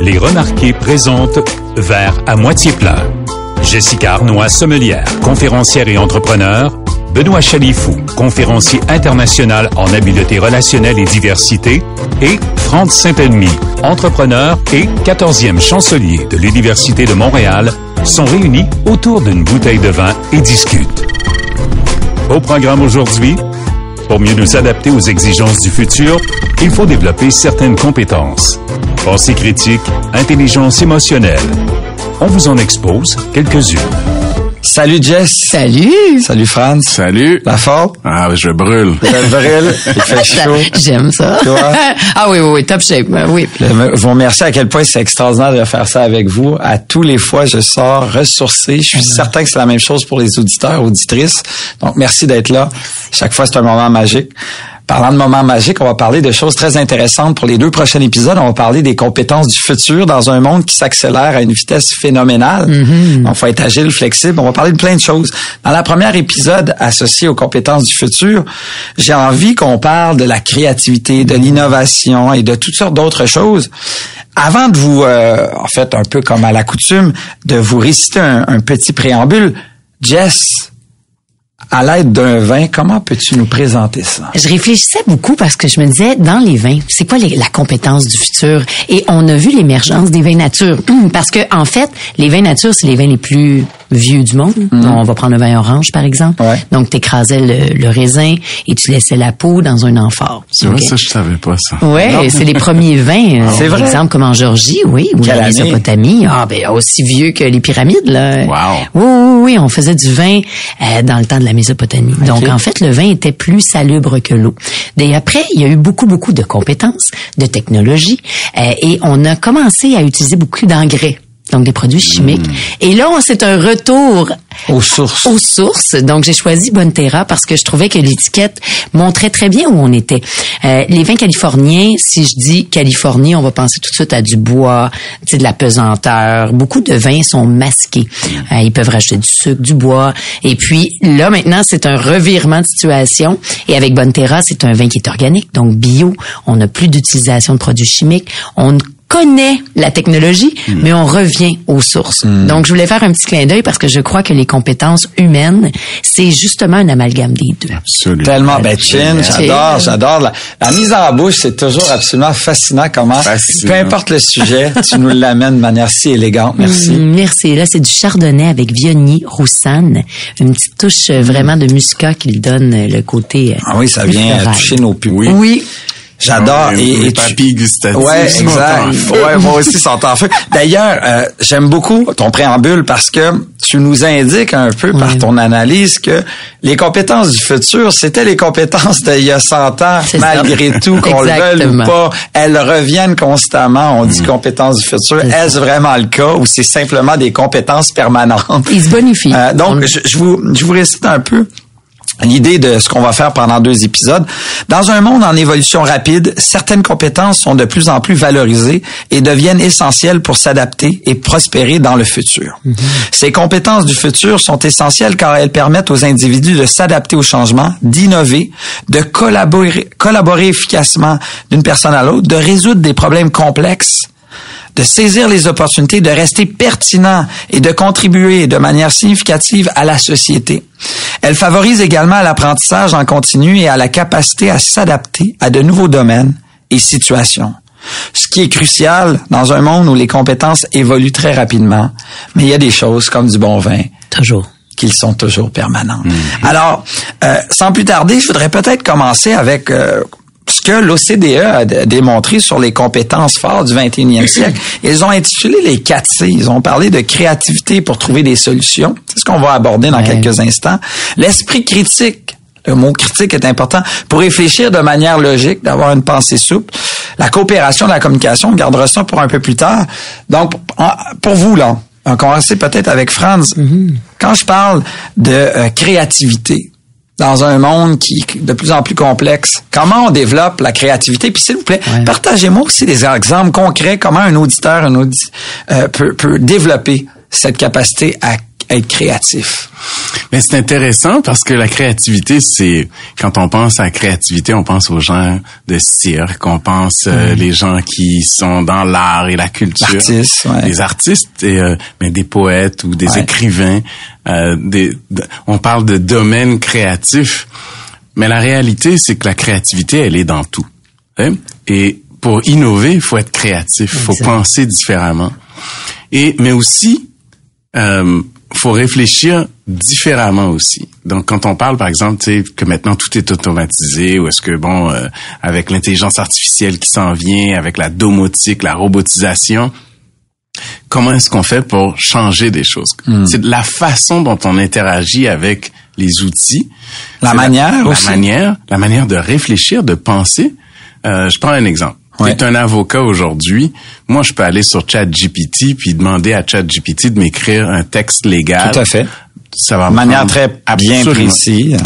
Les remarqués présentent Verre à moitié plein. Jessica Arnois, sommelière, conférencière et entrepreneur. Benoît Chalifou, conférencier international en habileté relationnelle et diversité. Et Franck Saint-Elmy, entrepreneur et 14e chancelier de l'Université de Montréal, sont réunis autour d'une bouteille de vin et discutent. Au programme aujourd'hui, pour mieux nous adapter aux exigences du futur, il faut développer certaines compétences. Pensée critique, intelligence émotionnelle. On vous en expose quelques-unes. Salut Jess. Salut. Salut Franz. Salut. La forme? Ah, je brûle. Je brûle? Il fait chaud. J'aime ça. Toi? ah oui, oui, oui, top shape. ben Oui. Je vous remercie à quel point c'est extraordinaire de faire ça avec vous. À tous les fois, je sors ressourcé. Je suis certain que c'est la même chose pour les auditeurs, auditrices. Donc, merci d'être là. Chaque fois, c'est un moment magique. Parlant de moments magiques, on va parler de choses très intéressantes pour les deux prochains épisodes. On va parler des compétences du futur dans un monde qui s'accélère à une vitesse phénoménale. Donc, faut être agile, flexible. On va parler de plein de choses. Dans la première épisode associé aux compétences du futur, j'ai envie qu'on parle de la créativité, de l'innovation et de toutes sortes d'autres choses. Avant de vous, euh, en fait, un peu comme à la coutume, de vous réciter un, un petit préambule, Jess, à l'aide d'un vin, comment peux-tu nous présenter ça? Je réfléchissais beaucoup parce que je me disais, dans les vins, c'est quoi la compétence du futur? Et on a vu l'émergence des vins nature. Parce que, en fait, les vins nature, c'est les vins les plus vieux du monde. On va prendre le vin orange, par exemple. Ouais. Donc, tu écrasais le, le raisin et tu laissais la peau dans un amphore. C'est vrai, ça, je savais pas ça. Ouais, c'est les premiers vins. euh, C'est par vrai? exemple, comme en Géorgie, oui, ou en? Mésopotamie. Ah, ben, aussi vieux que les pyramides, là. Wow. Oui, oui, oui, on faisait du vin euh, dans le temps de la Mésopotamie. Donc, en fait, le vin était plus salubre que l'eau. Et après, il y a eu beaucoup, beaucoup de compétences, de technologies, et on a commencé à utiliser beaucoup d'engrais. Donc, des produits chimiques. Et là, c'est un retour Aux sources. aux sources. Donc, j'ai choisi Bonterra parce que je trouvais que l'étiquette montrait très bien où on était. Euh, les vins californiens, si je dis Californie, on va penser tout de suite à du bois, de la pesanteur. Beaucoup de vins sont masqués. Euh, ils peuvent rajouter du sucre, du bois. Et puis, là, maintenant, c'est un revirement de situation. Et avec Bonterra, c'est un vin qui est organique, donc bio. On n'a plus d'utilisation de produits chimiques. On connaît la technologie, mais on revient aux sources. Donc, je voulais faire un petit clin d'œil parce que je crois que les compétences humaines, c'est justement un amalgame des deux. Absolument. Tellement, ben, chin, j'adore, j'adore. La, la mise en bouche, c'est toujours absolument fascinant comment, Fascinant. peu importe le sujet, tu nous l'amènes de manière si élégante. Merci. Mm, Merci. Là, c'est du chardonnay avec Viognier, Roussanne. Une petite touche euh, vraiment de muscat qui lui donne euh, le côté. euh, Ah oui, ça vient toucher nos. Oui. Oui. J'adore. Et, les et tu- papilles gustatives Ouais, exact. Ouais, moi aussi, sont en feu. D'ailleurs, euh, j'aime beaucoup ton préambule parce que tu nous indiques un peu par ton analyse que les compétences du futur, c'était les compétences d'il y a 100 ans, C'est ça. malgré tout, qu'on le veuille ou pas. Elles reviennent constamment. On dit Mm. compétences du futur. Est-ce vraiment le cas ou c'est simplement des compétences permanentes? Il se bonifie. Euh, donc, On- je, je vous, je vous récite un peu l'idée de ce qu'on va faire pendant deux épisodes. Dans un monde en évolution rapide, certaines compétences sont de plus en plus valorisées et deviennent essentielles pour s'adapter et prospérer dans le futur. Ces compétences du futur sont essentielles car elles permettent aux individus de s'adapter au changement, d'innover, de collaborer, collaborer efficacement d'une personne à l'autre, de résoudre des problèmes complexes de saisir les opportunités, de rester pertinent et de contribuer de manière significative à la société. Elle favorise également l'apprentissage en continu et à la capacité à s'adapter à de nouveaux domaines et situations. Ce qui est crucial dans un monde où les compétences évoluent très rapidement, mais il y a des choses comme du bon vin Toujours. qu'ils sont toujours permanentes. Alors, euh, sans plus tarder, je voudrais peut-être commencer avec euh, ce que l'OCDE a démontré sur les compétences fortes du 21e siècle. Ils ont intitulé les 4 C. Ils ont parlé de créativité pour trouver des solutions. C'est ce qu'on va aborder dans Ouais. quelques instants. L'esprit critique, Le mot critique est important pour réfléchir de manière logique, d'avoir une pensée souple. La coopération, la communication, on gardera ça pour un peu plus tard. Donc, pour vous, là, on va commencer peut-être avec Franz. Quand je parle de euh, créativité, dans un monde qui est de plus en plus complexe. Comment on développe la créativité? Puis s'il vous plaît, Ouais. partagez-moi aussi des exemples concrets, comment un auditeur un audi euh, peut, peut développer cette capacité à être créatif. Mais c'est intéressant parce que la créativité, c'est quand on pense à créativité, on pense aux gens de cirque, on pense euh, les gens qui sont dans l'art et la culture, L'artiste, ouais. les artistes, et, euh, mais des poètes ou des Ouais. écrivains. euh, des, de- on parle de domaine créatif, mais la réalité, c'est que la créativité, elle est dans tout. hein. Et pour innover, il faut être créatif, il faut penser différemment. Et mais aussi euh, faut réfléchir différemment aussi. Donc, quand on parle, par exemple, tu sais, que maintenant tout est automatisé, ou est-ce que, bon, euh, avec l'intelligence artificielle qui s'en vient, avec la domotique, la robotisation, comment est-ce qu'on fait pour changer des choses? C'est la façon dont on interagit avec les outils. La manière la, aussi. manière, la manière de réfléchir, de penser. Euh, je prends un exemple. Ouais. Tu es un avocat aujourd'hui. Moi, je peux aller sur ChatGPT puis demander à ChatGPT de m'écrire un texte légal. Tout à fait. Ça va De manière très bien précise.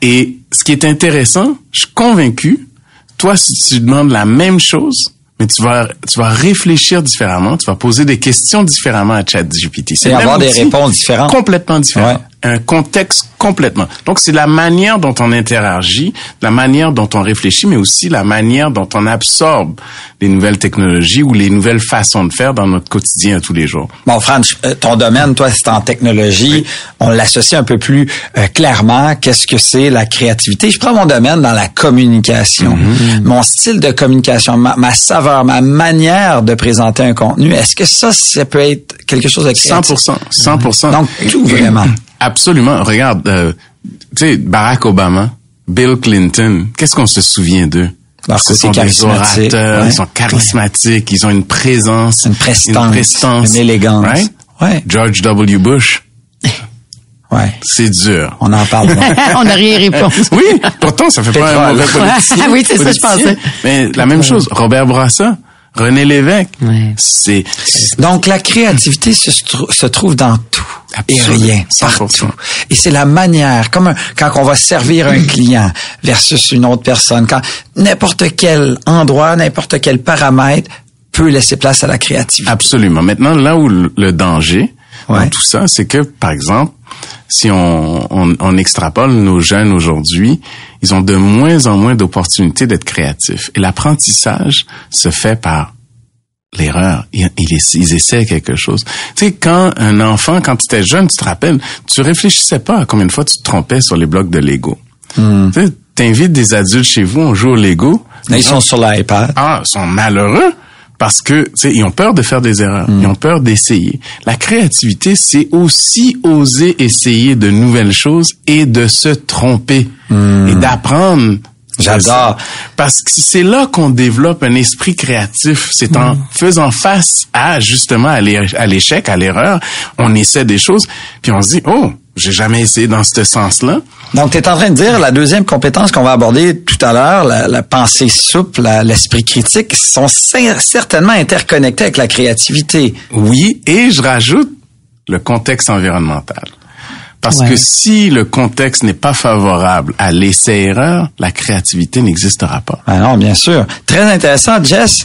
Et ce qui est intéressant, je suis convaincu, toi, si tu demandes la même chose, mais tu vas, tu vas réfléchir différemment, tu vas poser des questions différemment à ChatGPT. C'est avoir des réponses différentes. Complètement différent. Ouais. Un contexte complètement. Donc, c'est la manière dont on interagit, la manière dont on réfléchit, mais aussi la manière dont on absorbe les nouvelles technologies ou les nouvelles façons de faire dans notre quotidien tous les jours. Bon, Franz, euh, ton domaine, toi, c'est en technologie. On l'associe un peu plus euh, clairement. Qu'est-ce que c'est la créativité? Je prends mon domaine dans la communication. Mm-hmm. Mon style de communication, ma, ma saveur, ma manière de présenter un contenu. Est-ce que ça, ça peut être quelque chose de créatif? 100%, 100%. Donc, tout vraiment. Absolument. Regarde, euh, tu sais, Barack Obama, Bill Clinton, qu'est-ce qu'on se souvient d'eux? Leur Ce côté sont des orateurs, ouais. ils sont charismatiques, ils ont une présence, Une prestance, une, prestance, une élégance. right? Ouais. George W. Bush, Ouais. c'est dur. On en parle. on n'a rien répondu. Oui, pourtant, ça fait pas un mauvais politicien. Oui, c'est ça, je pensais. Mais la même chose, Robert Bourassa, René Lévesque, Ouais. c'est Donc, la créativité se, se trouve dans tout et Absolument. rien, 100%. partout. Et c'est la manière, comme un- quand on va servir un client versus une autre personne, quand n'importe quel endroit, n'importe quel paramètre peut laisser place à la créativité. Absolument. Maintenant, là où le danger Ouais. dans tout ça, c'est que, par exemple, si on, on, on extrapole nos jeunes aujourd'hui, ils ont de moins en moins d'opportunités d'être créatifs. Et l'apprentissage se fait par l'erreur. Ils, ils, essa- ils essaient quelque chose. Tu sais, quand un enfant, quand tu étais jeune, tu te rappelles, tu réfléchissais pas à combien de fois tu te trompais sur les blocs de Lego. Tu sais, t'invites des adultes chez vous, on joue au Lego. Là, ils sont sur l'iPad. Ah, sont malheureux parce que tu sais ils ont peur de faire des erreurs, Mm. ils ont peur d'essayer. La créativité, c'est aussi oser essayer de nouvelles choses et de se tromper et d'apprendre. Mm. J'adore. Parce que c'est là qu'on développe un esprit créatif. C'est en Mm. faisant face à justement à l'échec, à l'erreur, on essaie des choses, puis on se dit oh, j'ai jamais essayé dans ce sens-là. Donc, tu es en train de dire la deuxième compétence qu'on va aborder tout à l'heure, la, la pensée souple, l'esprit critique, sont cer- certainement interconnectés avec la créativité. Oui, et je rajoute le contexte environnemental. Parce Ouais. que si le contexte n'est pas favorable à l'essai-erreur, la créativité n'existera pas. Ah non, bien sûr. Très intéressant, Jess.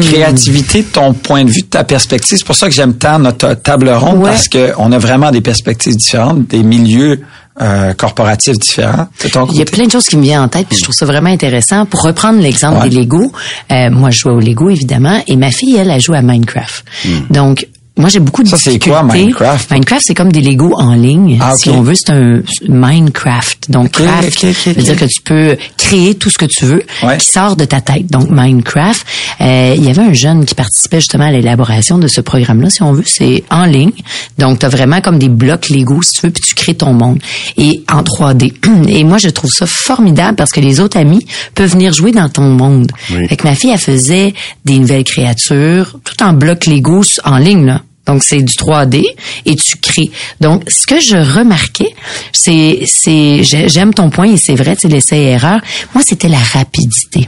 Créativité, de ton point de vue, ta perspective. C'est pour ça que j'aime tant notre table ronde Ouais. parce qu'on a vraiment des perspectives différentes, des milieux euh, corporatifs différents. Il y a plein de choses qui me viennent en tête, puis je trouve ça vraiment intéressant. Pour reprendre l'exemple Ouais. des Lego, euh, moi je joue au Lego évidemment, et ma fille elle, elle joue à Minecraft. Donc moi j'ai beaucoup de. Ça, c'est quoi, Minecraft? Minecraft c'est comme des Lego en ligne, Ah, si on veut, c'est un Minecraft. Donc Ok, craft, ok, ok, ça veut dire que tu peux créer tout ce que tu veux Ouais. qui sort de ta tête. Donc Minecraft, euh, il y avait un jeune qui participait justement à l'élaboration de ce programme-là, si on veut, c'est en ligne. Donc tu as vraiment comme des blocs Lego si tu veux, puis tu crées ton monde et en 3D. Et moi je trouve ça formidable parce que les autres amis peuvent venir jouer dans ton monde. Oui. Fait que ma fille elle faisait des nouvelles créatures tout en blocs Lego en ligne là. Donc, c'est du 3D et tu crées. Donc, ce que je remarquais, c'est, c'est, j'ai- j'aime ton point et c'est vrai, tu sais, l'essai et erreur. Moi, c'était la rapidité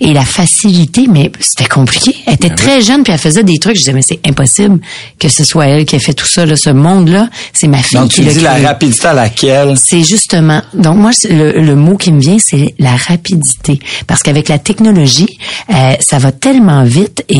et la facilité, mais c'était compliqué. Elle était très jeune puis elle faisait des trucs. Je disais, mais c'est impossible que ce soit elle qui a fait tout ça, là, ce monde-là. C'est ma fille Donc, qui tu l'a dis la créé. rapidité à laquelle... C'est justement. Donc moi, c'est le, le mot qui me vient, c'est la rapidité, parce qu'avec la technologie, euh, ça va tellement vite et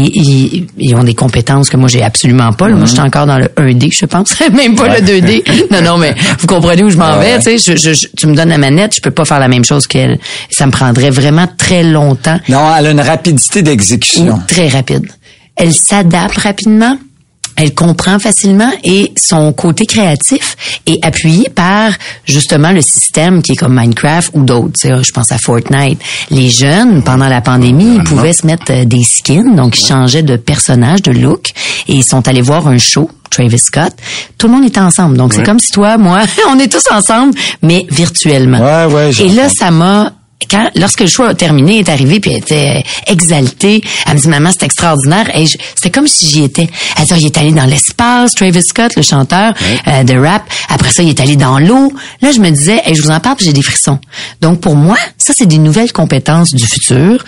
ils ont des compétences que moi j'ai absolument pas. là. Moi, je suis encore dans le 1D, je pense, même pas le 2D. Non, non, mais vous comprenez où je m'en vais. Tu sais, je, je- je- tu me donnes la manette, je peux pas faire la même chose qu'elle. Ça me prendrait vraiment très longtemps. Non, elle a une rapidité d'exécution. Très rapide. Elle s'adapte rapidement. Elle comprend facilement et son côté créatif est appuyé par justement le système qui est comme Minecraft ou d'autres. Je pense à Fortnite. Les jeunes, pendant la pandémie, ils pouvaient se mettre euh, des skins, donc ils changeaient de personnage, de look, et ils sont allés voir un show. Travis Scott, tout le monde était ensemble. Donc c'est comme si toi, moi, on est tous ensemble, mais virtuellement. Ouais, ouais, Et là, ça m'a quand lorsque le show a terminé, est arrivée puis elle était exaltée. Elle me dit maman, c'est extraordinaire. Et c'était comme si j'y étais. Elle dit, il est allé dans l'espace, Travis Scott, le chanteur euh, de rap. Après ça, il est allé dans l'eau. Là, je me disais, et je vous en parle, j'ai des frissons. Donc pour moi, ça c'est des nouvelles compétences du futur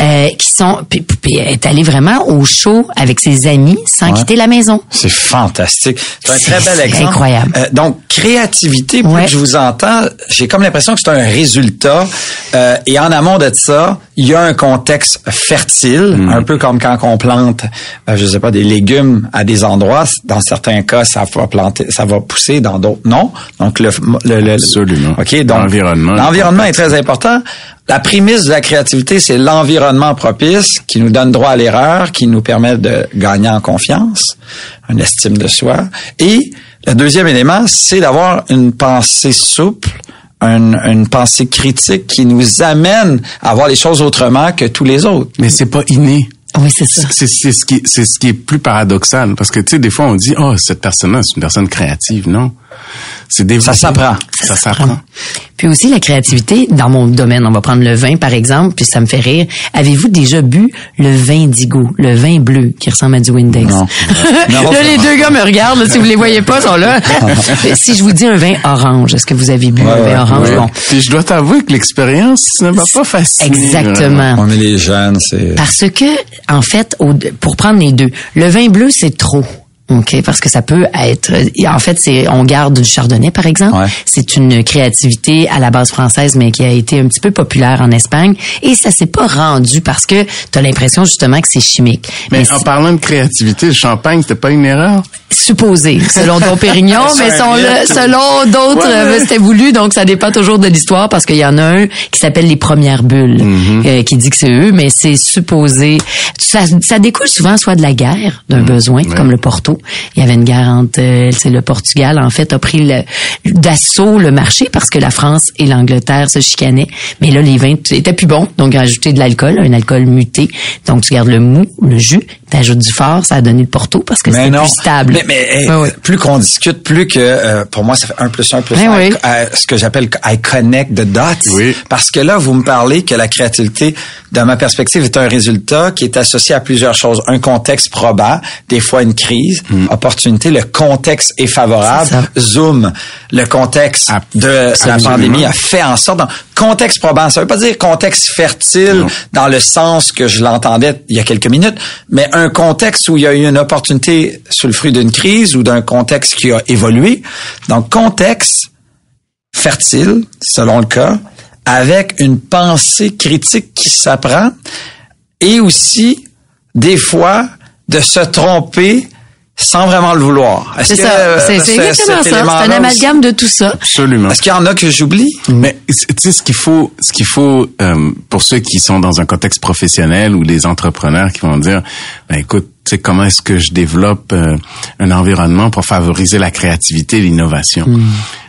euh, qui sont. Puis, puis- est allée vraiment au show avec ses amis sans quitter la maison. C'est fantastique. C'est un C'est- très bel c'est exemple. incroyable. Euh, donc, créativité, plus Ouais. que je vous entends, j'ai comme l'impression que c'est un résultat. Euh, et en amont de ça, il y a un contexte fertile, Mm. un peu comme quand on plante, euh, je sais pas, des légumes à des endroits. Dans certains cas, ça va planter, ça va pousser, dans d'autres non. Donc, le, le, le- Absolument. Ok, donc L'environnement. L'environnement est très important. La prémisse de la créativité, c'est l'environnement propice qui nous donne droit à l'erreur, qui nous permet de gagner en confiance, une estime de soi. Et le deuxième élément, c'est d'avoir une pensée souple, une, une pensée critique qui nous amène à voir les choses autrement que tous les autres. Mais c'est pas inné. Oui, c'est ça. C'est c'est ce qui c'est ce qui est plus paradoxal parce que tu sais des fois on dit oh cette personne-là c'est une personne créative non? C'est développé. Ça s'apprend. ça s'apprend Puis aussi la créativité dans mon domaine, on va prendre le vin par exemple, puis ça me fait rire. Avez-vous déjà bu le vin d'Igo, le vin bleu qui ressemble à du Windex? Non. Non. là les deux gars me regardent, là, si vous les voyez pas, ils sont là. si je vous dis un vin orange, est-ce que vous avez bu un vin orange? Ouais. Bon, Puis je dois t'avouer que l'expérience ne m'a pas vraiment. exactement. On est les jeunes, c'est... Parce que, en fait, pour prendre les deux, le vin bleu, c'est trop. OK, parce que ça peut être en fait c'est on garde du chardonnay par exemple, Ouais. c'est une créativité à la base française mais qui a été un petit peu populaire en Espagne et ça s'est pas rendu parce que tu as l'impression justement que c'est chimique. Mais, Mais en parlant de créativité, le champagne c'était pas une erreur? supposé, selon Don Pérignon, mais selon, d'autres, Ouais, euh, c'était voulu, donc ça dépend toujours de l'histoire, parce qu'il y en a un qui s'appelle les premières bulles, Mm-hmm. euh, qui dit que c'est eux, mais c'est supposé. Ça, ça découle souvent soit de la guerre, d'un besoin, comme le Porto. Il y avait une guerre entre, c'est le Portugal, en fait, a pris d'assaut le marché parce que la France et l'Angleterre se chicanaient. Mais là, les vins étaient plus bons, donc ajouté de l'alcool, un alcool muté. Donc tu gardes le mou, le jus, t'ajoutes du fort, ça a donné le Porto parce que c'est non. plus stable. Mais, mais, hey, ouais. plus qu'on discute, plus que euh, pour moi ça fait un plus un plus Eh un. oui. Euh, ce que j'appelle I connect the dots. Oui. Parce que là vous me parlez que la créativité, de ma perspective, est un résultat qui est associé à plusieurs choses. Un contexte probant, des fois une crise, opportunité. Le contexte est favorable. Zoom, le contexte Ab- de la pandémie a fait en sorte. Contexte probant, ça veut pas dire contexte fertile Non. dans le sens que je l'entendais il y a quelques minutes, mais un contexte où il y a eu une opportunité sous le fruit d'une crise ou d'un contexte qui a évolué. Donc, contexte fertile, selon le cas, avec une pensée critique qui s'apprend et aussi, des fois, de se tromper sans vraiment le vouloir. C'est ça, euh, c'est c'est ce- exactement ça. C'est un amalgame de tout ça. Absolument. Est-ce qu'il y en a que j'oublie? Mais c'est- tu sais ce qu'il faut, ce qu'il faut euh, pour ceux qui sont dans un contexte professionnel ou les entrepreneurs qui vont dire, ben écoute, tu sais comment est-ce que je développe euh, un environnement pour favoriser la créativité et l'innovation.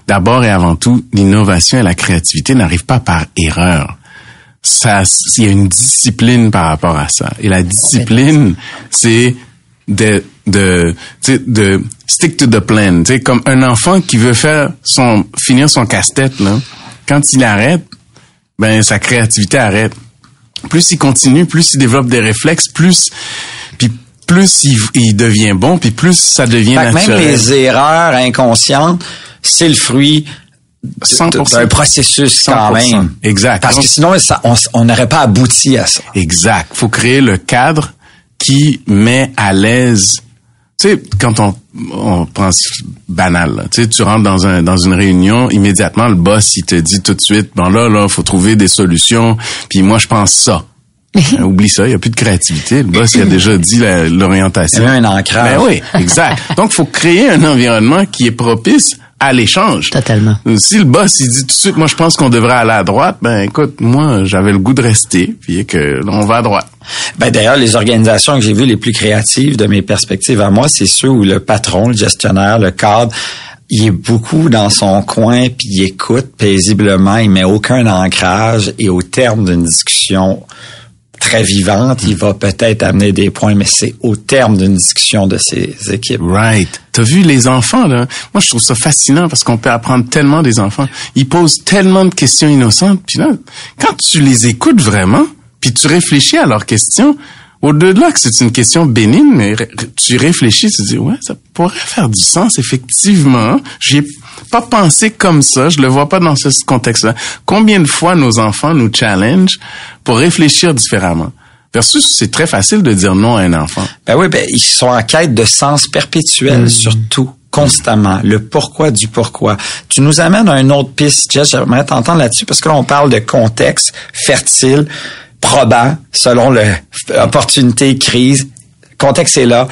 D'abord et avant tout, l'innovation et la créativité n'arrivent pas par erreur. Ça, il y a une discipline par rapport à ça. Et la discipline, c'est de de de stick to the plan. Tu sais, comme un enfant qui veut faire son finir son casse-tête là, quand il arrête, ben sa créativité arrête. Plus il continue, plus il développe des réflexes, plus puis plus il, il devient bon, puis plus ça devient Fait que même naturel. les erreurs inconscientes, c'est le fruit de- 100%. d'un processus quand 100%. même. Exact. Parce que sinon, ça- on n'aurait pas abouti à ça. Exact. Faut créer le cadre qui met à l'aise. Tu sais, quand on, on pense banal, tu sais, tu rentres dans un dans une réunion, immédiatement le boss il te dit tout de suite, bon là là, faut trouver des solutions. Puis moi je pense ça. Euh, Oublie ça, il y a plus de créativité. Le boss il a déjà dit l'orientation. Il y a un ancrage. Ben oui, exact. Donc faut créer un environnement qui est propice à l'échange. Totalement. Si le boss il dit tout de suite, moi je pense qu'on devrait aller à droite, ben écoute, moi j'avais le goût de rester, puis que là, on va à droite. Ben d'ailleurs, les organisations que j'ai vues les plus créatives de mes perspectives à moi, c'est ceux où le patron, le gestionnaire, le cadre, il est beaucoup dans son coin puis il écoute paisiblement, il met aucun ancrage et au terme d'une discussion très vivante, il va peut-être amener des points, mais c'est au terme d'une discussion de ses équipes. Right. T'as vu les enfants, là? Moi, je trouve ça fascinant parce qu'on peut apprendre tellement des enfants. Ils posent tellement de questions innocentes. Puis là, quand tu les écoutes vraiment, puis tu réfléchis à leurs questions, au-delà que c'est une question bénigne, mais tu réfléchis, tu dis, ouais, ça pourrait faire du sens, effectivement. J'y ai pas pensé comme ça, je le vois pas dans ce contexte-là. Combien de fois nos enfants nous challenge pour réfléchir différemment? Versus, c'est très facile de dire non à un enfant. Ben oui, ben ils sont en quête de sens perpétuel, surtout constamment. Le pourquoi du pourquoi. Tu nous amènes à une autre piste, Jess, j'aimerais t'entendre là-dessus parce que là, on parle de contexte fertile, probant, selon le opportunité, crise. Contexte est là.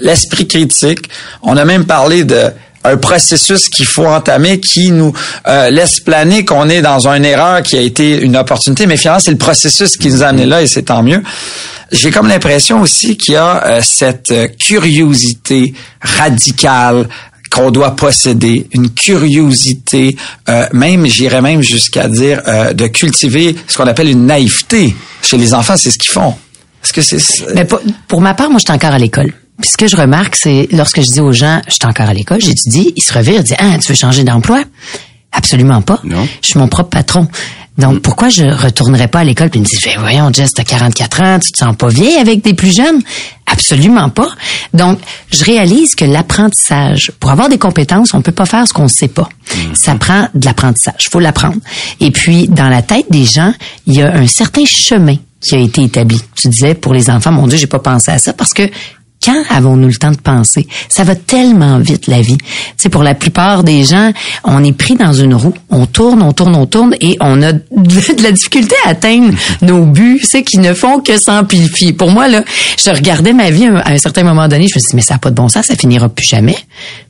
L'esprit critique. On a même parlé de un processus qu'il faut entamer qui nous euh, laisse planer qu'on est dans une erreur qui a été une opportunité, mais finalement, c'est le processus qui nous a amené là et c'est tant mieux. J'ai comme l'impression aussi qu'il y a euh, cette euh, curiosité radicale qu'on doit posséder, une curiosité, euh, même, j'irais même jusqu'à dire, euh, de cultiver ce qu'on appelle une naïveté. Chez les enfants, c'est ce qu'ils font. Est-ce que c'est... Mais pour, pour ma part, moi, je suis encore à l'école. Puis ce que je remarque, c'est lorsque je dis aux gens, je suis encore à l'école, j'étudie, ils se revirent, ils disent, ah, tu veux changer d'emploi? Absolument pas. Non. Je suis mon propre patron. Donc, pourquoi je retournerais pas à l'école ils me disent, voyons, Jess, t'as 44 ans, tu te sens pas vieille avec des plus jeunes? Absolument pas. Donc, je réalise que l'apprentissage, pour avoir des compétences, on peut pas faire ce qu'on sait pas. Ça prend de l'apprentissage. Faut l'apprendre. Et puis, dans la tête des gens, il y a un certain chemin qui a été établi. Tu disais, pour les enfants, mon Dieu, j'ai pas pensé à ça parce que quand avons-nous le temps de penser? Ça va tellement vite, la vie. Tu sais, pour la plupart des gens, on est pris dans une roue. On tourne, on tourne, on tourne et on a de la difficulté à atteindre nos buts, c'est qui ne font que s'amplifier. Pour moi, là, je regardais ma vie à un certain moment donné, je me suis dit, mais ça n'a pas de bon sens, ça finira plus jamais.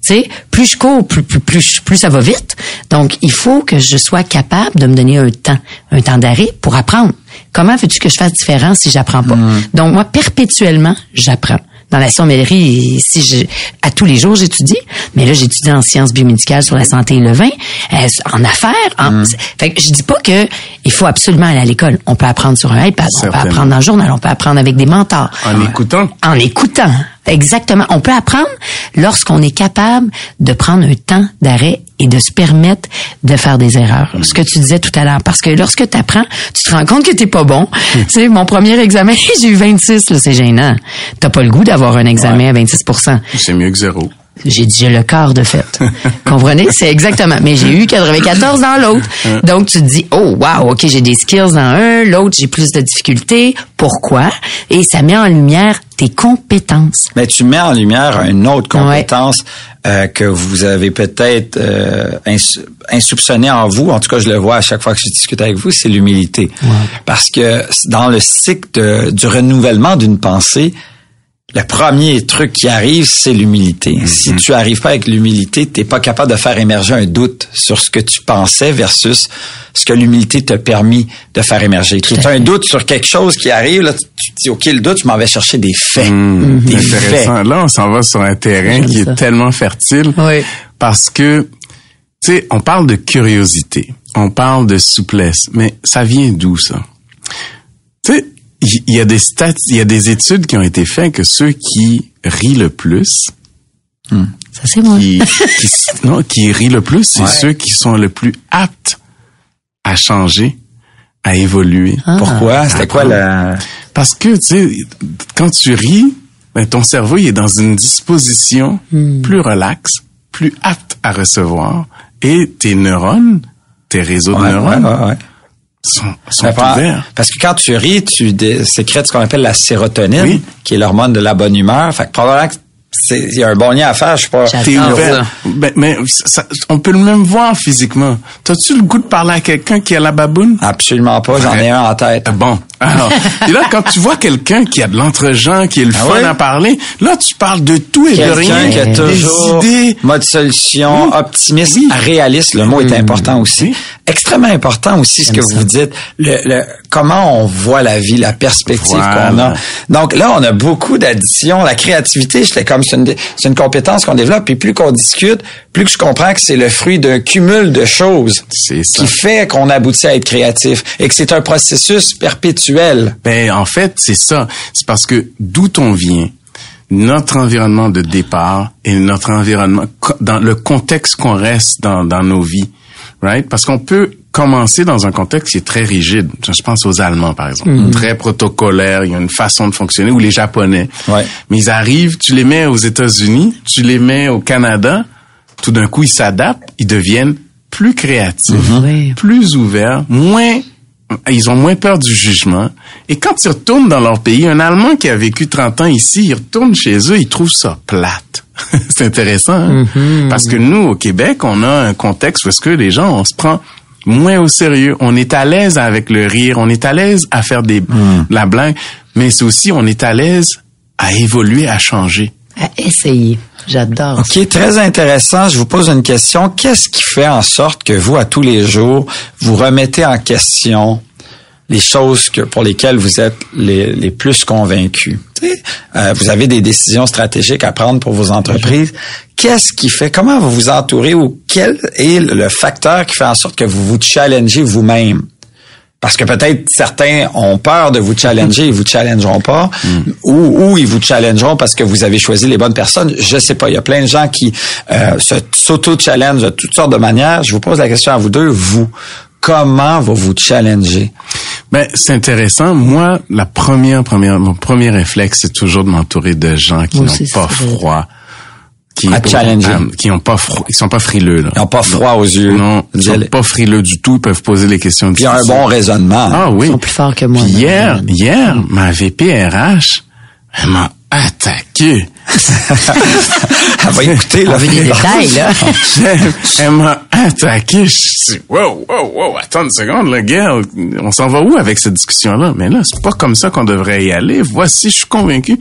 Tu sais, plus je cours, plus, plus, plus, plus ça va vite. Donc, il faut que je sois capable de me donner un temps, un temps d'arrêt pour apprendre. Comment veux-tu que je fasse différent si j'apprends pas? Donc, moi, perpétuellement, j'apprends dans la sommellerie, si je, à tous les jours j'étudie, mais là j'étudie en sciences biomédicales sur la santé et le vin, euh, en affaires. En, Fait que je dis pas que il faut absolument aller à l'école. On peut apprendre sur un iPad, on peut apprendre dans le journal, on peut apprendre avec des mentors. En écoutant. En écoutant. Exactement. On peut apprendre lorsqu'on est capable de prendre un temps d'arrêt et de se permettre de faire des erreurs. Ce que tu disais tout à l'heure. Parce que lorsque tu apprends, tu te rends compte que t'es pas bon. tu sais, mon premier examen, j'ai eu 26, là, c'est gênant. T'as pas le goût d'avoir un examen à 26% C'est mieux que zéro. J'ai dit j'ai le quart de fait. Comprenez? C'est exactement. Mais j'ai eu 94 dans l'autre. Donc, tu te dis, oh, wow, OK, j'ai des skills dans un, l'autre, j'ai plus de difficultés. Pourquoi? Et ça met en lumière tes compétences. Mais tu mets en lumière une autre compétence euh, que vous avez peut-être euh, ins- insoupçonnée en vous. En tout cas, je le vois à chaque fois que je discute avec vous, c'est l'humilité. Parce que dans le cycle de- du renouvellement d'une pensée, le premier truc qui arrive, c'est l'humilité. Si tu arrives pas avec l'humilité, t'es pas capable de faire émerger un doute sur ce que tu pensais versus ce que l'humilité t'a permis de faire émerger. Tu as un doute sur quelque chose qui arrive, là, tu te dis, OK, le doute, je m'en vais chercher des faits. Des faits. Là, on s'en va sur un terrain qui ça. est tellement fertile. Oui. Parce que, tu sais, on parle de curiosité, on parle de souplesse, mais ça vient d'où ça? Tu sais, il y, a des stats, il y a des études qui ont été faites que ceux qui rient le plus, Ça, c'est moi. qui, qui, non, qui rient le plus, c'est Ouais. ceux qui sont le plus aptes à changer, à évoluer. Ah. Pourquoi? C'était quoi la... Parce que, tu sais, quand tu ris, ben, ton cerveau il est dans une disposition plus relaxe, plus apte à recevoir, et tes neurones, tes réseaux de neurones ouais, ouais, ouais. Sont, ouverts. Parce que quand tu ris, tu dé- sécrètes ce qu'on appelle la sérotonine, Oui. qui est l'hormone de la bonne humeur. Fait que probablement que c'est- il y a un bon lien à faire, je sais pas. T'es ouvert. Ben, mais ça- on peut le même voir physiquement. T'as-tu le goût de parler à quelqu'un qui a la baboune? Absolument pas, j'en ai un en tête. Ah Bon. Alors, et là, quand tu vois quelqu'un qui a de l'entre-gens, qui est le Ah fun à parler, là, tu parles de tout et de rien. qui a des toujours idées. mode solution, optimiste, Oui. réaliste. Le mot est important aussi. Oui. Extrêmement important aussi ce que vous dites. Le, le- comment on voit la vie, la perspective Voilà. qu'on a. Donc là, on a beaucoup d'additions. La créativité, j'étais comme c'est une, une compétence qu'on développe. Puis plus qu'on discute, plus que je comprends que c'est le fruit d'un cumul de choses qui fait qu'on aboutit à être créatif et que c'est un processus perpétuel. Ben, en fait, c'est ça. C'est parce que d'où on vient, notre environnement de départ et notre environnement, dans le contexte qu'on reste dans, dans nos vies, right? Parce qu'on peut commencer dans un contexte qui est très rigide. Je pense aux Allemands, par exemple. Très protocolaire, il y a une façon de fonctionner, ou les Japonais. Ouais. Mais ils arrivent, tu les mets aux États-Unis, tu les mets au Canada, tout d'un coup, ils s'adaptent, ils deviennent plus créatifs, Oui. plus ouverts, moins ils ont moins peur du jugement. Et quand ils retournent dans leur pays, un Allemand qui a vécu 30 ans ici, il retourne chez eux, il trouve ça plate. c'est intéressant, hein? parce que nous, au Québec, on a un contexte où est-ce que les gens, on se prend moins au sérieux. On est à l'aise avec le rire, on est à l'aise à faire des, de la blague, mais c'est aussi, on est à l'aise à évoluer, à changer. À essayer. J'adore. OK, très intéressant. Je vous pose une question. Qu'est-ce qui fait en sorte que vous, à tous les jours, vous remettez en question les choses que, pour lesquelles vous êtes les, les plus convaincus? Euh, vous avez des décisions stratégiques à prendre pour vos entreprises. Qu'est-ce qui fait, comment vous vous entourez ou quel est le facteur qui fait en sorte que vous vous challengez vous-même? Parce que peut-être certains ont peur de vous challenger, ils vous challengeront pas, ou, ou ils vous challengeront parce que vous avez choisi les bonnes personnes. Je sais pas. Il y a plein de gens qui euh, se s'auto-challengent de toutes sortes de manières. Je vous pose la question à vous deux. Vous, comment vous vous challenger? Ben, c'est intéressant. Moi, la première, première, mon premier réflexe, c'est toujours de m'entourer de gens qui n'ont pas vrai. Qui, À challenger. euh, qui ont pas froid, qui sont pas frileux, là. Ils n'ont pas froid aux yeux. Non, ils sont Puis pas frileux du tout. Ils peuvent poser les questions. ils ont un difficiles. bon raisonnement. Ah oui. Ils sont plus forts que moi. Puis hier, hier, ma VPRH, elle m'a attaqué. Elle va écouter, là. Veut des détails, là. Elle m'a attaqué. Je suis wow, wow, wow, attends une seconde, le gars, on s'en va où avec cette discussion-là? Mais là, c'est pas comme ça qu'on devrait y aller. Voici, je suis convaincu.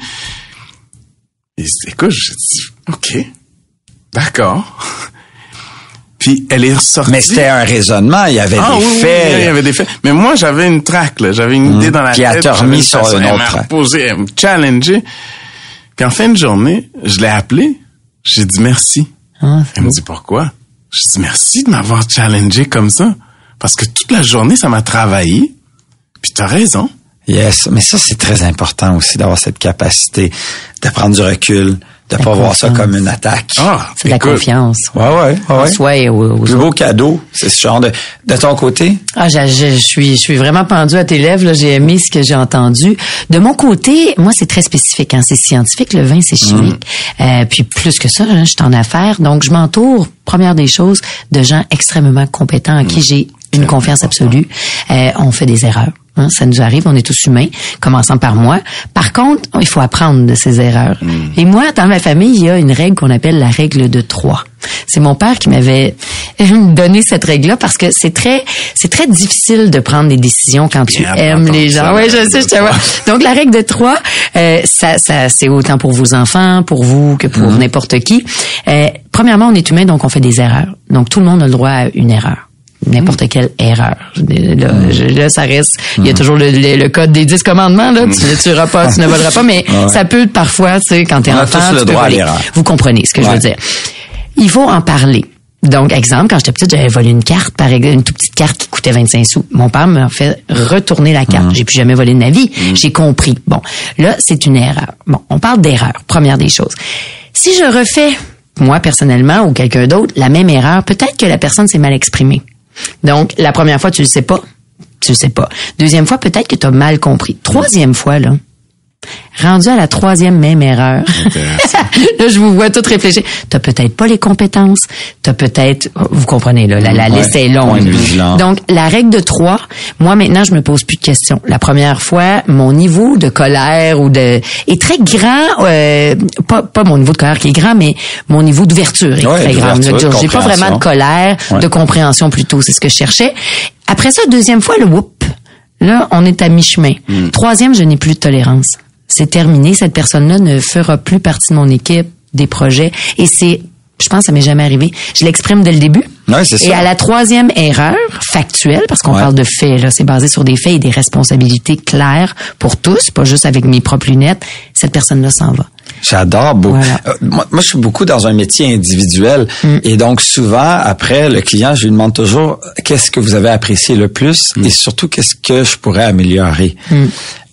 Et écoute, j'ai dit, OK, d'accord. Puis elle est ressortie. Mais c'était un raisonnement. Il y avait Ah des oui, oui, faits. il y avait des faits. Mais moi, j'avais une traque, là. J'avais une idée dans la elle tête. j'avais remis une sur une Elle autre m'a track. reposé, elle me challengeait. Puis en fin de journée, je l'ai appelé. J'ai dit merci. Ah, Elle me dit pourquoi? Je dis merci de m'avoir challengé comme ça. Parce que toute la journée, ça m'a travaillé. Puis t'as raison. Yes, mais ça c'est très important aussi d'avoir cette capacité de prendre du recul, de pas voir ça comme une attaque. Ah, C'est de la confiance. Ouais, ouais, ouais. En ouais. soi et aux, aux Plus autres. beau cadeau, c'est ce genre de. De ton côté, Ah, je, je- je suis, je suis vraiment pendue à tes lèvres. là. J'ai aimé ce que j'ai entendu. De mon côté, moi, c'est très spécifique. Hein. C'est scientifique. Le vin, c'est chimique. Euh, puis plus que ça, hein, je suis en affaires. Donc, je m'entoure, première des choses, de gens extrêmement compétents à qui j'ai une confiance absolue. Euh, on fait des erreurs. hein. ça nous arrive, on est tous humains, commençant par moi. Par contre, il faut apprendre de ces erreurs. Et moi, dans ma famille, il y a une règle qu'on appelle la règle de trois. C'est mon père qui m'avait donné cette règle-là parce que c'est très, c'est très difficile de prendre des décisions quand tu aimes les gens. Oui, je sais, je te vois. Donc la règle de trois, euh, ça, ça, c'est autant pour vos enfants, pour vous que pour n'importe qui. Euh, premièrement, on est humain, donc on fait des erreurs. Donc tout le monde a le droit à une erreur n'importe quelle erreur. Là, je- là, ça reste. Il y a toujours le, le- le code des dix commandements. Là, tu ne tueras pas, tu ne voleras pas, mais ça peut parfois, tu sais, quand t'es enfant, tous le tu peux droit à voler. l'erreur. Vous comprenez ce que je veux dire. Il faut en parler. Donc, exemple, quand j'étais petite, j'avais volé une carte, par exemple, une toute petite carte qui coûtait 25 sous. Mon père m'a fait retourner la Mmh. carte. J'ai plus jamais volé de ma vie. J'ai compris. Bon, là, c'est une erreur. Bon, on parle d'erreur. Première des choses. Si je refais, moi personnellement ou quelqu'un d'autre, la même erreur, peut-être que la personne s'est mal exprimée. Donc, la première fois, tu le sais pas. Tu le sais pas. Deuxième fois, peut-être que tu as mal compris. Troisième fois, là, Rendu à la troisième même erreur. là, je vous vois tout réfléchir. T'as peut-être pas les compétences. T'as peut-être, vous comprenez, là, la, la Ouais. liste est longue. Donc, la règle de trois, moi, maintenant, je me pose plus de questions. La première fois, mon niveau de colère ou de, est très grand, euh, pas, pas mon niveau de colère qui est grand, mais mon niveau d'ouverture est Ouais, très grand. J'ai pas vraiment de colère, Ouais. de compréhension plutôt. C'est ce que je cherchais. Après ça, deuxième fois, le whoop. Là, on est à mi-chemin. Hmm. Troisième, je n'ai plus de tolérance. C'est terminé. Cette personne-là ne fera plus partie de mon équipe, des projets. Et c'est, je pense, ça m'est jamais arrivé. Je l'exprime dès le début. Ouais, c'est Et à la troisième erreur factuelle, parce qu'on Ouais. parle de faits, là, c'est basé sur des faits et des responsabilités claires pour tous, pas juste avec mes propres lunettes. Cette personne-là s'en va. J'adore beaucoup. Voilà. Euh, moi, moi, je suis beaucoup dans un métier individuel et donc souvent après le client, je lui demande toujours qu'est-ce que vous avez apprécié le plus? Et surtout qu'est-ce que je pourrais améliorer?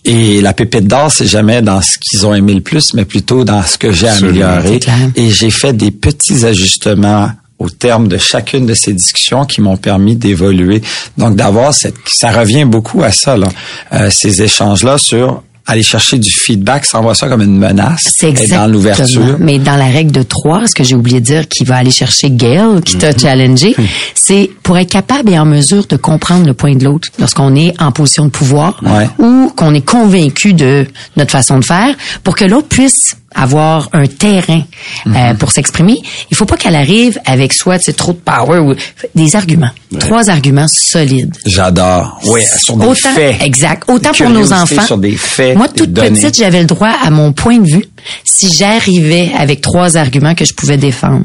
Et la pépite d'or, c'est jamais dans ce qu'ils ont aimé le plus, mais plutôt dans ce que j'ai amélioré. Et j'ai fait des petits ajustements au terme de chacune de ces discussions qui m'ont permis d'évoluer. Donc d'avoir cette, ça revient beaucoup à ça, là, euh, ces échanges-là sur aller chercher du feedback sans voir ça comme une menace. C'est exactement. dans l'ouverture. Mais dans la règle de trois, ce que j'ai oublié de dire, qui va aller chercher Gail, qui t'a challengé, c'est pour être capable et en mesure de comprendre le point de l'autre lorsqu'on est en position de pouvoir Ouais. ou qu'on est convaincu de notre façon de faire, pour que l'autre puisse avoir un terrain euh, pour s'exprimer. Il faut pas qu'elle arrive avec soit c'est trop de power ou des arguments, trois arguments solides. J'adore. Oui, sur des Autant, faits. exact. Autant pour nos enfants. Sur des faits. Moi, toute petite, j'avais le droit à mon point de vue si j'arrivais avec trois arguments que je pouvais défendre.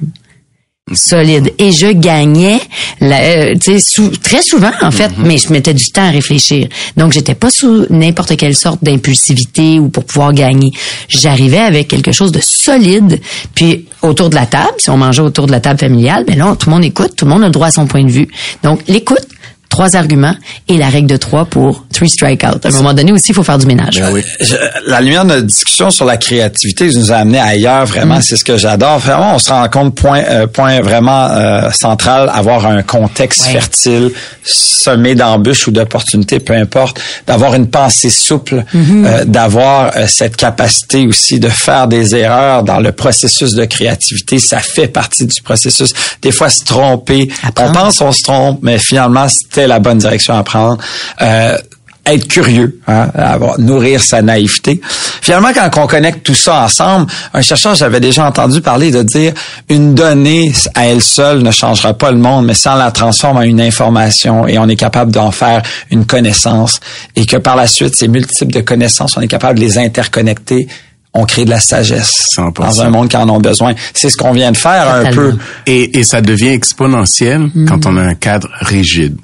Solide. Et je gagnais, la- euh, sou- très souvent, en fait, Mhm. mais je mettais du temps à réfléchir. Donc, j'étais pas sous n'importe quelle sorte d'impulsivité ou pour pouvoir gagner. J'arrivais avec quelque chose de solide. Puis, autour de la table, si on mangeait autour de la table familiale, ben là, tout le monde écoute, tout le monde a le droit à son point de vue. Donc, l'écoute, trois arguments et la règle de trois pour three strikeouts. À un moment donné aussi, il faut faire du ménage. Ben Je- la lumière de notre discussion sur la créativité nous a amené ailleurs vraiment c'est ce que j'adore vraiment on se rend compte point euh, point vraiment euh, central avoir un contexte Ouais. fertile semé d'embûches ou d'opportunités peu importe d'avoir une pensée souple Mm-hmm. euh, d'avoir euh, cette capacité aussi de faire des erreurs dans le processus de créativité ça fait partie du processus des fois se tromper Apprendre. on pense on se trompe mais finalement c'était la bonne direction à prendre euh, être curieux, hein, avoir, nourrir sa naïveté. Finalement, quand on connecte tout ça ensemble, un chercheur, j'avais déjà entendu parler de dire une donnée à elle seule ne changera pas le monde, mais on la transforme en une information et on est capable d'en faire une connaissance et que par la suite, ces multiples de connaissances, on est capable de les interconnecter, on crée de la sagesse 100%. dans un monde qui en ont besoin. C'est ce qu'on vient de faire un peu. Et, et ça devient exponentiel quand on a un cadre rigide.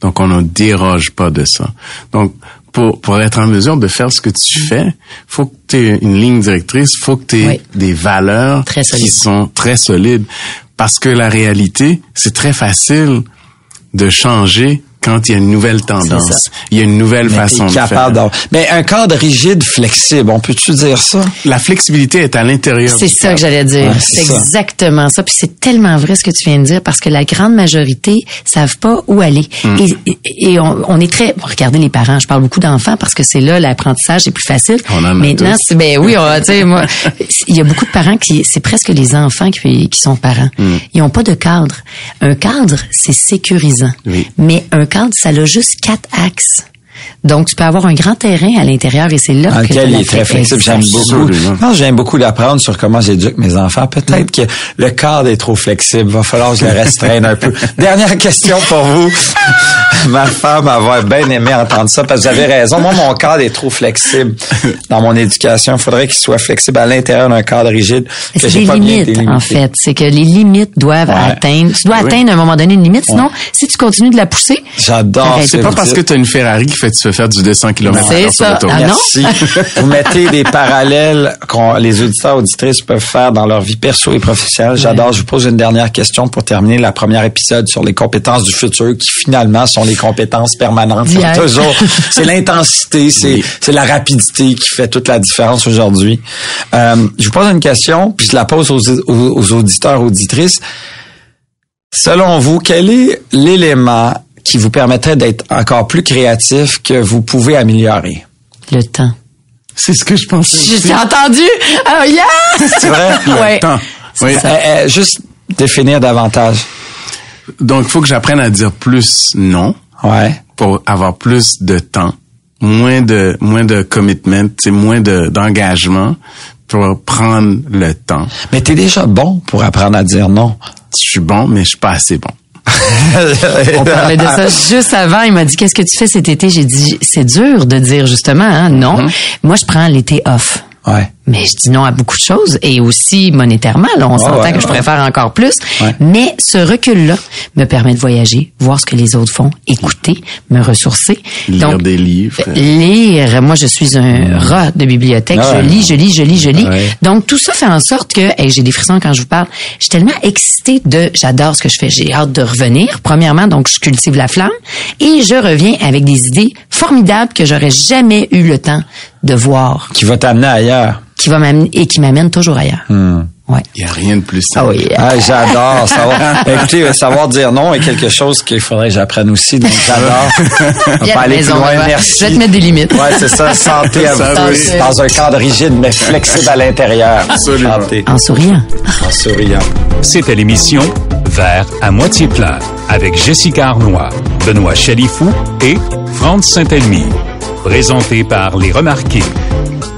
Donc, on ne déroge pas de ça. Donc, pour, pour être en mesure de faire ce que tu fais, faut que tu aies une ligne directrice, faut que tu aies Oui. des valeurs Très qui sont très solides. Parce que la réalité, c'est très facile de changer quand il y a une nouvelle tendance. Il y a une nouvelle Mais façon de faire. Mais un cadre rigide, flexible, on peut-tu dire ça? La flexibilité est à l'intérieur. C'est ça cadre. que j'allais dire. Ouais, c'est exactement ça. Puis c'est tellement vrai ce que tu viens de dire parce que la grande majorité savent pas où aller. Hmm. Et, et- et on, on est très. bon, regardez les parents. Je parle beaucoup d'enfants parce que c'est là l'apprentissage est plus facile. On en a Maintenant, tous. c'est ben oui, on- tu sais moi, il y a beaucoup de parents qui c'est presque les enfants qui, qui sont parents. Hmm. Ils ont pas de cadre. Un cadre, c'est sécurisant. Oui. Mais un cadre, ça a juste quatre axes. Donc, tu peux avoir un grand terrain à l'intérieur et c'est là dans que lequel il est très flexible. J'aime beaucoup. J'aime beaucoup d'apprendre sur comment j'éduque mes enfants. Peut-être que le cadre est trop flexible. Va falloir que je le restreigne un peu. Dernière question pour vous. Ma femme va bien aimé entendre ça parce que vous avez raison. Moi, mon cadre est trop flexible dans mon éducation. Il faudrait qu'il soit flexible à l'intérieur d'un cadre rigide. C'est bien limites, en fait. C'est que les limites doivent Ouais. atteindre. Tu dois Oui. atteindre à un moment donné une limite, sinon, si tu continues de la pousser, J'adore. C'est pas parce que tu as une Ferrari qui fait tu fais faire du 200 km sur l'autoroute. Ah? Merci. Vous mettez des parallèles qu'on les auditeurs auditrices peuvent faire dans leur vie perso et professionnelle. J'adore. Je vous pose une dernière question pour terminer la première épisode sur les compétences du futur qui finalement sont les compétences permanentes. C'est toujours, c'est l'intensité, c'est, Oui. c'est la rapidité qui fait toute la différence aujourd'hui. Euh, je vous pose une question puis je la pose aux, aux, aux auditeurs auditrices. Selon vous, quel est l'élément qui vous permettrait d'être encore plus créatif que vous pouvez améliorer? le temps. C'est ce que je pensais. J'ai entendu. Oh yes! C'est vrai? Ouais. Temps. Oui. Euh, euh, juste définir davantage. Donc, il faut que j'apprenne à dire plus non Ouais. pour avoir plus de temps, moins de moins de commitment, c'est moins de d'engagement pour prendre le temps. Mais t'es déjà bon pour apprendre à dire non. Je suis bon, mais je suis pas assez bon. On parlait de ça juste avant. Il m'a dit, qu'est-ce que tu fais cet été? J'ai dit, c'est dur de dire justement, hein, non. Mm-hmm. Moi, je prends l'été off. Ouais. Mais je dis non à beaucoup de choses et aussi monétairement. Là, on s'entend ouais, que je ouais. préfère encore plus. Ouais. Mais ce recul-là me permet de voyager, voir ce que les autres font, écouter, me ressourcer. Lire des livres. Lire. Moi, je suis un rat de bibliothèque. Ah Je lis, je lis, je lis, je lis. Donc, tout ça fait en sorte que, hey, j'ai des frissons quand je vous parle. Je suis tellement excitée de, j'adore ce que je fais. J'ai hâte de revenir. Premièrement, donc, je cultive la flamme et je reviens avec des idées formidables que j'aurais jamais eu le temps de voir, Qui va t'amener ailleurs. Qui va m'amener et qui m'amènent toujours ailleurs. Ouais. Il y a rien de plus Ah simple. oui. Ah, j'adore savoir. Écoutez, euh, savoir dire non est quelque chose qu'il faudrait que j'apprenne aussi. Donc, j'adore. On va aller plus loin. Merci. Je vais te mettre des limites. Ouais, c'est ça. Santé à vous oui. Dans un cadre rigide, mais flexible à l'intérieur. Absolument. Santé. En souriant. En souriant. C'était l'émission Vert à moitié plein avec Jessica Arnois, Benoît Chalifou et Franz Saint-Elmy. Présenté par Les Remarqués.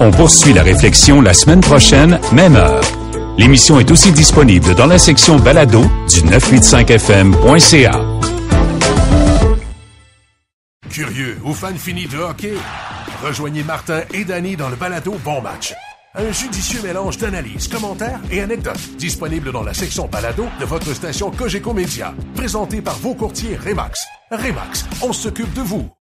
On poursuit la réflexion la semaine prochaine, même heure. L'émission est aussi disponible dans la section balado du 985fm.ca. Curieux ou fan fini de hockey? Rejoignez Martin et Danny dans le balado Bon Match. Un judicieux mélange d'analyses, commentaires et anecdotes disponible dans la section balado de votre station Cogeco Média. Présenté par vos courtiers Remax. Remax, on s'occupe de vous.